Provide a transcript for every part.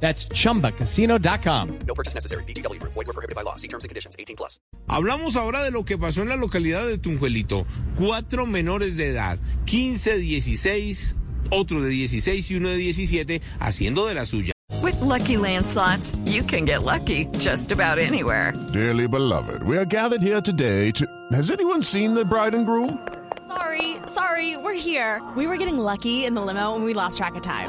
That's chumbacasino.com. No purchase necessary. VGW. Void were prohibited by law. See terms and conditions. 18 plus. Hablamos ahora de lo que pasó en la localidad de Tunjuelito. Cuatro menores de edad, 15, 16, otro de 16 y uno de 17, haciendo de la suya. With Lucky Land slots, you can get lucky just about anywhere. Dearly beloved, we are gathered here today to. Has anyone seen the bride and groom? Sorry, sorry, we're here. We were getting lucky in the limo and we lost track of time.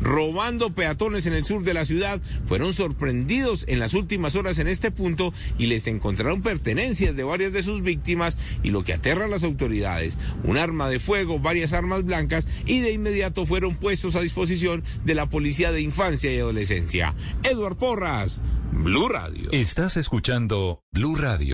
Robando peatones en el sur de la ciudad, fueron sorprendidos en las últimas horas en este punto y les encontraron pertenencias de varias de sus víctimas y lo que aterra a las autoridades, un arma de fuego, varias armas blancas y de inmediato fueron puestos a disposición de la Policía de Infancia y Adolescencia. Edward Porras, Blue Radio. Estás escuchando Blue Radio.